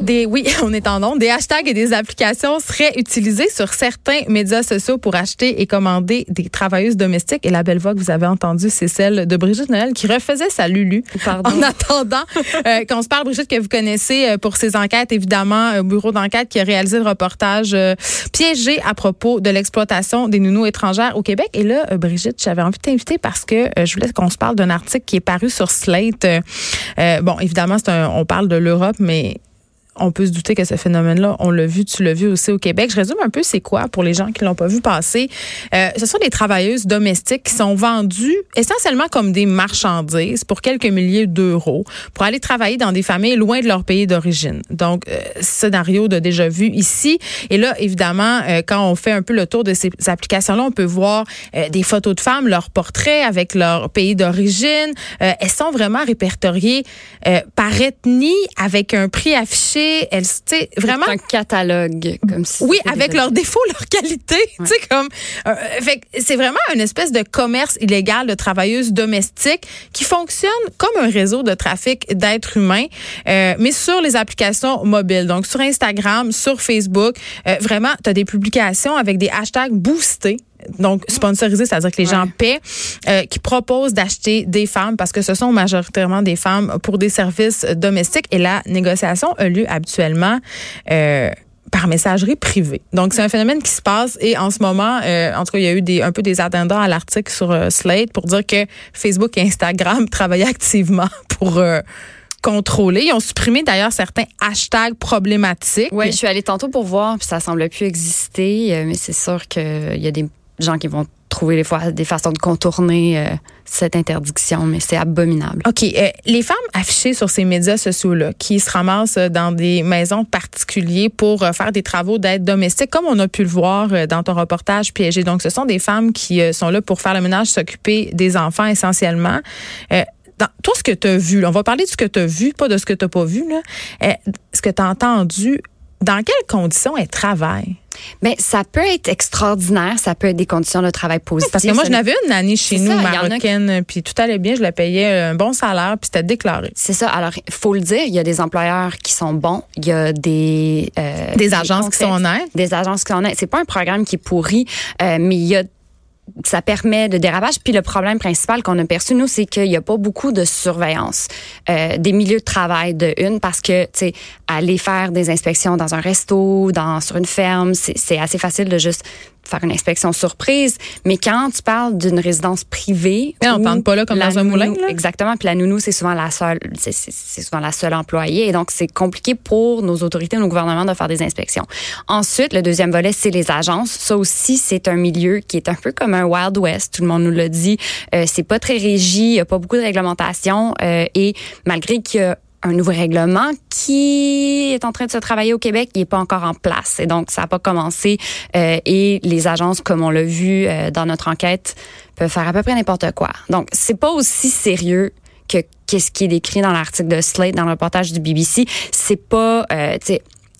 Des, oui, on est en ondes. Des hashtags et des applications seraient utilisés sur certains médias sociaux pour acheter et commander des travailleuses domestiques. Et la belle voix que vous avez entendue, c'est celle de Brigitte Noël qui refaisait sa Lulu. Pardon? En attendant euh, qu'on se parle, Brigitte, que vous connaissez euh, pour ses enquêtes, évidemment, un bureau d'enquête qui a réalisé le reportage euh, piégé à propos de l'exploitation des nounous étrangères au Québec. Et là, euh, Brigitte, j'avais envie de t'inviter parce que euh, je voulais qu'on se parle d'un article qui est paru sur Slate. Euh, euh, bon, évidemment, un, on parle de l'Europe, mais only on peut se douter que ce phénomène-là, on l'a vu, tu l'as vu aussi au Québec. Je résume un peu c'est quoi pour les gens qui l'ont pas vu passer? Euh, ce sont des travailleuses domestiques qui sont vendues essentiellement comme des marchandises pour quelques milliers d'euros pour aller travailler dans des familles loin de leur pays d'origine. Donc, euh, scénario de déjà vu ici. Et là, évidemment, euh, quand on fait un peu le tour de ces applications-là, on peut voir euh, des photos de femmes, leurs portraits avec leur pays d'origine. Elles sont vraiment répertoriées par ethnie avec un prix affiché. Elles, vraiment. Un catalogue, comme si. Oui, avec leurs défauts, leurs qualités. Tu sais, comme. euh, fait que c'est vraiment une espèce de commerce illégal de travailleuses domestiques qui fonctionne comme un réseau de trafic d'êtres humains, euh, mais sur les applications mobiles. Donc, sur Instagram, sur Facebook. Euh, vraiment, tu as des publications avec des hashtags boostés. Donc, sponsorisés, c'est-à-dire que les gens paient, euh, qui proposent d'acheter des femmes parce que ce sont majoritairement des femmes pour des services domestiques et la négociation a lieu habituellement. Euh, par messagerie privée. Donc, c'est un phénomène qui se passe et en ce moment, euh, en tout cas, il y a eu des, un peu des addendums à l'article sur euh, Slate pour dire que Facebook et Instagram travaillaient activement pour euh, contrôler. Ils ont supprimé d'ailleurs certains hashtags problématiques. Ouais, je suis allée tantôt pour voir, puis ça semble plus exister, mais c'est sûr qu'il y a des gens qui vont trouver des fois des façons de contourner euh, cette interdiction, mais c'est abominable. OK. euh, les femmes affichées sur ces médias sociaux-là, qui se ramassent euh, dans des maisons particulières pour faire des travaux d'aide domestique, comme on a pu le voir dans ton reportage piégé. Donc, ce sont des femmes qui sont là pour faire le ménage, s'occuper des enfants essentiellement. Dans, toi, ce que tu as vu, on va parler de ce que tu as vu, pas de ce que tu n'as pas vu, là. Ce que tu as entendu, dans quelles conditions elles travaillent? Mais ça peut être extraordinaire, ça peut être des conditions de travail positives. Parce que moi, je n'avais une année chez nous, ça, a marocaine, puis tout allait bien, je la payais un bon salaire, puis c'était déclaré. C'est ça. Alors, il faut le dire, il y a des employeurs qui sont bons, il y a des euh, Des agences qui sont honnêtes. Des agences qui sont honnêtes. C'est pas un programme qui est pourri, euh, mais il y a ça permet de dérapage. Puis le problème principal qu'on a perçu, nous, c'est qu'il n'y a pas beaucoup de surveillance euh, des milieux de travail de une parce que, tu sais, aller faire des inspections dans un resto, dans sur une ferme, c'est c'est assez facile de juste faire une inspection surprise. Mais quand tu parles d'une résidence privée, Mais on plante pas là comme dans un moulin, là. Exactement. Puis la nounou, c'est souvent la seule, c'est souvent la seule employée. Et donc, c'est compliqué pour nos autorités, nos gouvernements de faire des inspections. Ensuite, le deuxième volet, c'est les agences. Ça aussi, c'est un milieu qui est un peu comme un Wild West. Tout le monde nous l'a dit. Euh, c'est pas très régi. Il y a pas beaucoup de réglementation. Euh, et malgré qu'il y a un nouveau règlement qui est en train de se travailler au Québec, il n'est pas encore en place. Et donc, ça n'a pas commencé. Euh, et les agences, comme on l'a vu euh, dans notre enquête, peuvent faire à peu près n'importe quoi. Donc, c'est pas aussi sérieux que qu'est-ce qui est décrit dans l'article de Slate, dans le reportage du BBC. C'est pas, euh,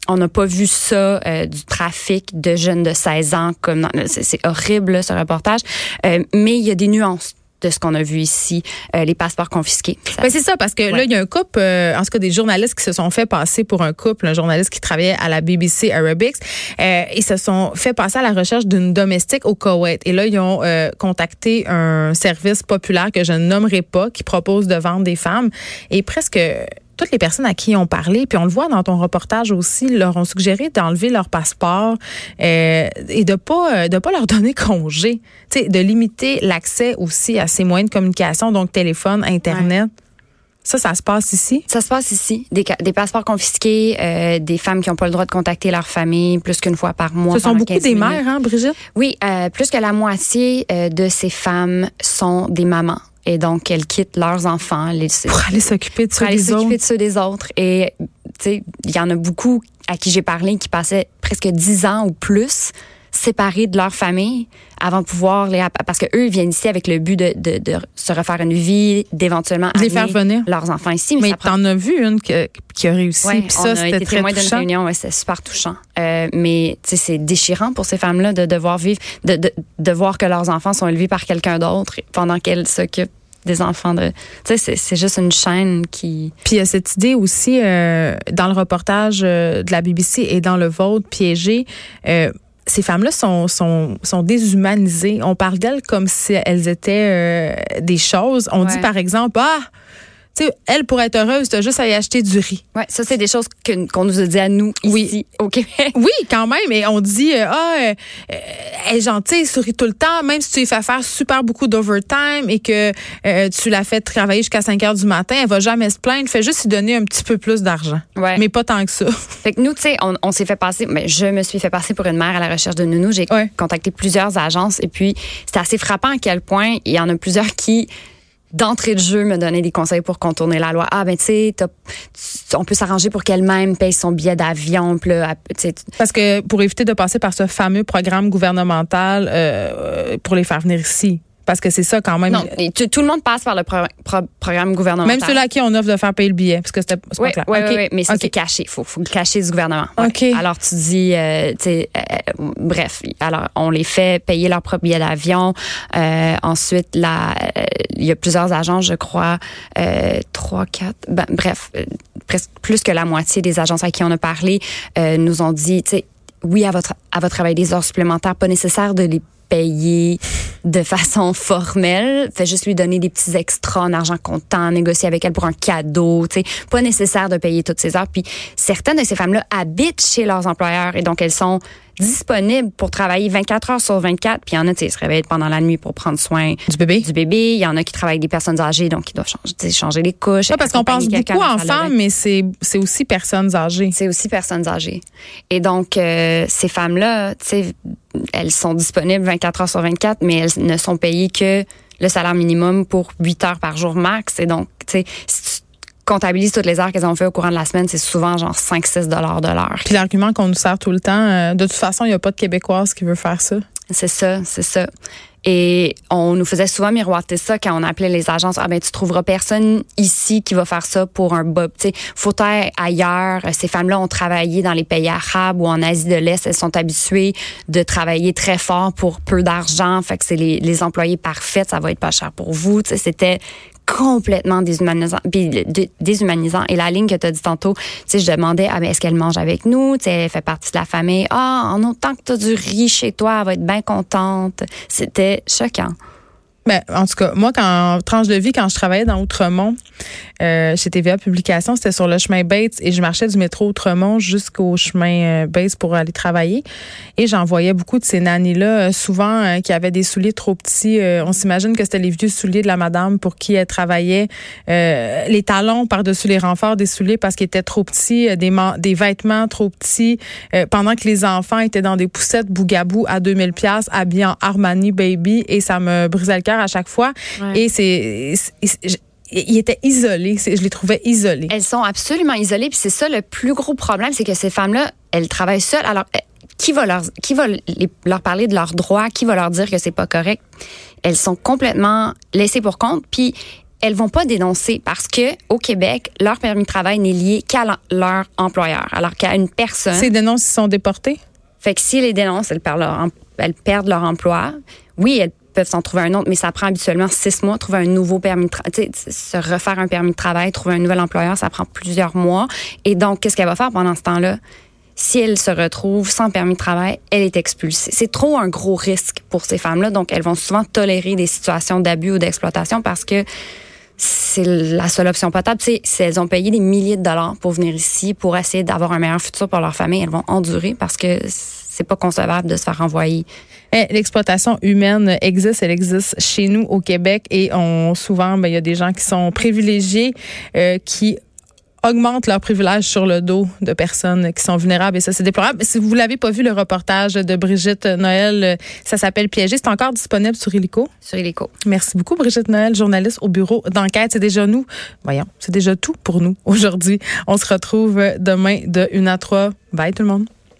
on n'a pas vu ça euh, du trafic de jeunes de 16 ans comme c'est horrible ce reportage, mais il y a des nuances de ce qu'on a vu ici, euh, les passeports confisqués. Ça- Ben c'est ça, parce que là, il y a un couple, euh, en tout cas des journalistes qui se sont fait passer pour un couple, un journaliste qui travaillait à la BBC Arabics, euh, ils se sont fait passer à la recherche d'une domestique au Koweït. Et là, ils ont euh, contacté un service populaire que je ne nommerai pas, qui propose de vendre des femmes. Et presque toutes les personnes à qui ont parlé, puis on le voit dans ton reportage aussi, leur ont suggéré d'enlever leur passeport euh, et de pas euh, de pas leur donner congé, tu sais, de limiter l'accès aussi à ces moyens de communication, donc téléphone, internet. Ça, ça se passe ici? Ça se passe ici. Des, passeports confisqués, euh, des femmes qui n'ont pas le droit de contacter leur famille plus qu'une fois par mois. Ce sont beaucoup 15 des minutes. mères, hein, Brigitte? Oui, euh, plus que la moitié euh, de ces femmes sont des mamans. Et donc, elles quittent leurs enfants. Les, pour aller s'occuper de ceux pour aller des s'occuper autres. de ceux des autres. Et, tu sais, il y en a beaucoup à qui j'ai parlé qui passaient presque dix ans ou plus séparés de leur famille avant de pouvoir les parce que eux ils viennent ici avec le but de, de, de se refaire une vie d'éventuellement les faire venir. leurs enfants ici mais, Mais ça prend t'en as vu une que- qui a réussi, Ouais, puis ça, c'était très témoin touchant. réunion, ouais, c'était super touchant. Euh, mais tu sais, c'est déchirant pour ces femmes-là de devoir vivre, de, de, de voir que leurs enfants sont élevés par quelqu'un d'autre pendant qu'elles s'occupent des enfants de. Tu sais, c'est- c'est juste une chaîne qui. Puis il y a cette idée aussi euh, dans le reportage euh, de la BBC et dans le vôtre piégé. euh, ces femmes-là sont, sont, sont déshumanisées. On parle d'elles comme si elles étaient euh, des choses. On Ouais. dit par exemple, ah, sais, elle pour être heureuse, t'as juste à y acheter du riz. Ouais, ça c'est des choses qu'on nous a dit à nous Oui. ici au Québec. Oui, quand même. Et on dit, euh, ah, euh, euh, elle est gentille, elle sourit tout le temps, même si tu lui fais faire super beaucoup d'overtime et que euh, tu la fais travailler jusqu'à 5 heures du matin, elle va jamais se plaindre. Fais juste lui donner un petit peu plus d'argent. Ouais. Mais pas tant que ça. Fait que nous, tu sais, on, on s'est fait passer, mais je me suis fait passer pour une mère à la recherche de nounou. J'ai Ouais. contacté plusieurs agences et puis c'était assez frappant à quel point il y en a plusieurs qui d'entrée de jeu me donnaient des conseils pour contourner la loi. Ah ben tu sais, on peut s'arranger pour qu'elle-même paye son billet d'avion, Parce que pour éviter de passer par ce fameux programme gouvernemental euh, pour les faire venir ici. Parce que c'est ça quand même. non, tout, tout le monde passe par le pro- pro- programme gouvernemental. Même ceux-là à qui on offre de faire payer le billet. Parce que c'était Oui, pas clair. oui, mais c'est caché. Il faut, faut le cacher du gouvernement. Ouais. OK. Alors, tu dis, euh, tu sais, euh, bref, alors, on les fait payer leur propre billet d'avion. Euh, ensuite, euh, il y a plusieurs agences, je crois, euh, trois, quatre, ben, bref, euh, presque plus que la moitié des agences à qui on a parlé euh, nous ont dit, tu sais, oui, à votre, à votre travail des heures supplémentaires, pas nécessaire de les payer de façon formelle. Fait juste lui donner des petits extras en argent comptant, négocier avec elle pour un cadeau. Tu sais, pas nécessaire de payer toutes ces heures. Puis certaines de ces femmes-là habitent chez leurs employeurs et donc elles sont disponibles pour travailler 24 heures sur 24. Puis il y en a, tu sais, ils se réveillent pendant la nuit pour prendre soin Du bébé. du bébé. Il y en a qui travaillent avec des personnes âgées, donc ils doivent changer, les couches. Ouais, parce qu'on pense beaucoup enfants, levée. mais c'est c'est aussi personnes âgées. C'est aussi personnes âgées. Et donc, euh, ces femmes-là, tu sais, elles sont disponibles 24 heures sur 24, mais elles ne sont payées que le salaire minimum pour 8 heures par jour max. Et donc, tu sais, si tu comptabilises toutes les heures qu'elles ont fait au courant de la semaine, c'est souvent genre 5-6 dollars de l'heure. Puis l'argument qu'on nous sert tout le temps, euh, de toute façon, il n'y a pas de Québécoise qui veut faire ça. C'est ça, c'est ça. Et on nous faisait souvent miroiter ça quand on appelait les agences. Ah ben tu trouveras personne ici qui va faire ça pour un bob. Tu sais, faut être ailleurs. Ces femmes-là ont travaillé dans les pays arabes ou en Asie de l'Est. Elles sont habituées de travailler très fort pour peu d'argent. Fait que c'est les, les employés parfaits. Ça va être pas cher pour vous. Tu sais, c'était complètement déshumanisant et la ligne que tu as dit tantôt tu sais je demandais ah ben est-ce qu'elle mange avec nous? Tu sais elle fait partie de la famille. Ah en autant que tu as du riz chez toi elle va être bien contente. C'était choquant Ben, en tout cas, moi, quand tranche de vie, quand je travaillais dans Outremont, euh, chez TVA Publications, c'était sur le chemin Bates et je marchais du métro Outremont jusqu'au chemin euh, Bates pour aller travailler. Et j'en voyais beaucoup de ces nannies-là, euh, souvent euh, qui avaient des souliers trop petits. On s'imagine que c'était les vieux souliers de la madame pour qui elle travaillait. Les talons par-dessus les renforts des souliers parce qu'ils étaient trop petits, des, des vêtements trop petits, pendant que les enfants étaient dans des poussettes bougabou à 2000 pièces habillés en Armani Baby et ça me brisait le cœur à chaque fois. Ouais. Et c'est... ils étaient isolés. Je les trouvais isolés. elles sont absolument isolées puis c'est ça le plus gros problème c'est que ces femmes-là elles travaillent seules alors euh, qui va leur qui va les- leur parler de leurs droits? Qui va leur dire que c'est pas correct? Elles sont complètement laissées pour compte puis elles vont pas dénoncer parce que au Québec leur permis de travail n'est lié qu'à leur employeur alors qu'à une personne Ces dénonces sont déportés? fait que si les dénoncent, elles perdent leur, elles perdent leur emploi. Oui, elles peuvent s'en trouver un autre, mais ça prend habituellement six mois, trouver un nouveau permis de travail, se refaire un permis de travail, trouver un nouvel employeur, ça prend plusieurs mois. Et donc, qu'est-ce qu'elle va faire pendant ce temps-là? Si elle se retrouve sans permis de travail, elle est expulsée. C'est trop un gros risque pour ces femmes-là, donc elles vont souvent tolérer des situations d'abus ou d'exploitation parce que c'est la seule option potable. Si elles ont payé des milliers de dollars pour venir ici, pour essayer d'avoir un meilleur futur pour leur famille, elles vont endurer parce que c'est pas concevable de se faire renvoyer. Eh, L'exploitation humaine existe, elle existe chez nous au Québec et on souvent, ben, il y a des gens qui sont privilégiés, euh, qui augmentent leurs privilèges sur le dos de personnes qui sont vulnérables et ça c'est déplorable. Si vous l'avez pas vu le reportage de Brigitte Noël, ça s'appelle Piégé, c'est encore disponible sur Illico. Sur Illico. Merci beaucoup Brigitte Noël, journaliste au bureau d'enquête. C'est déjà nous. Voyons, c'est déjà tout pour nous aujourd'hui. On se retrouve demain de 1 à 3. Bye tout le monde.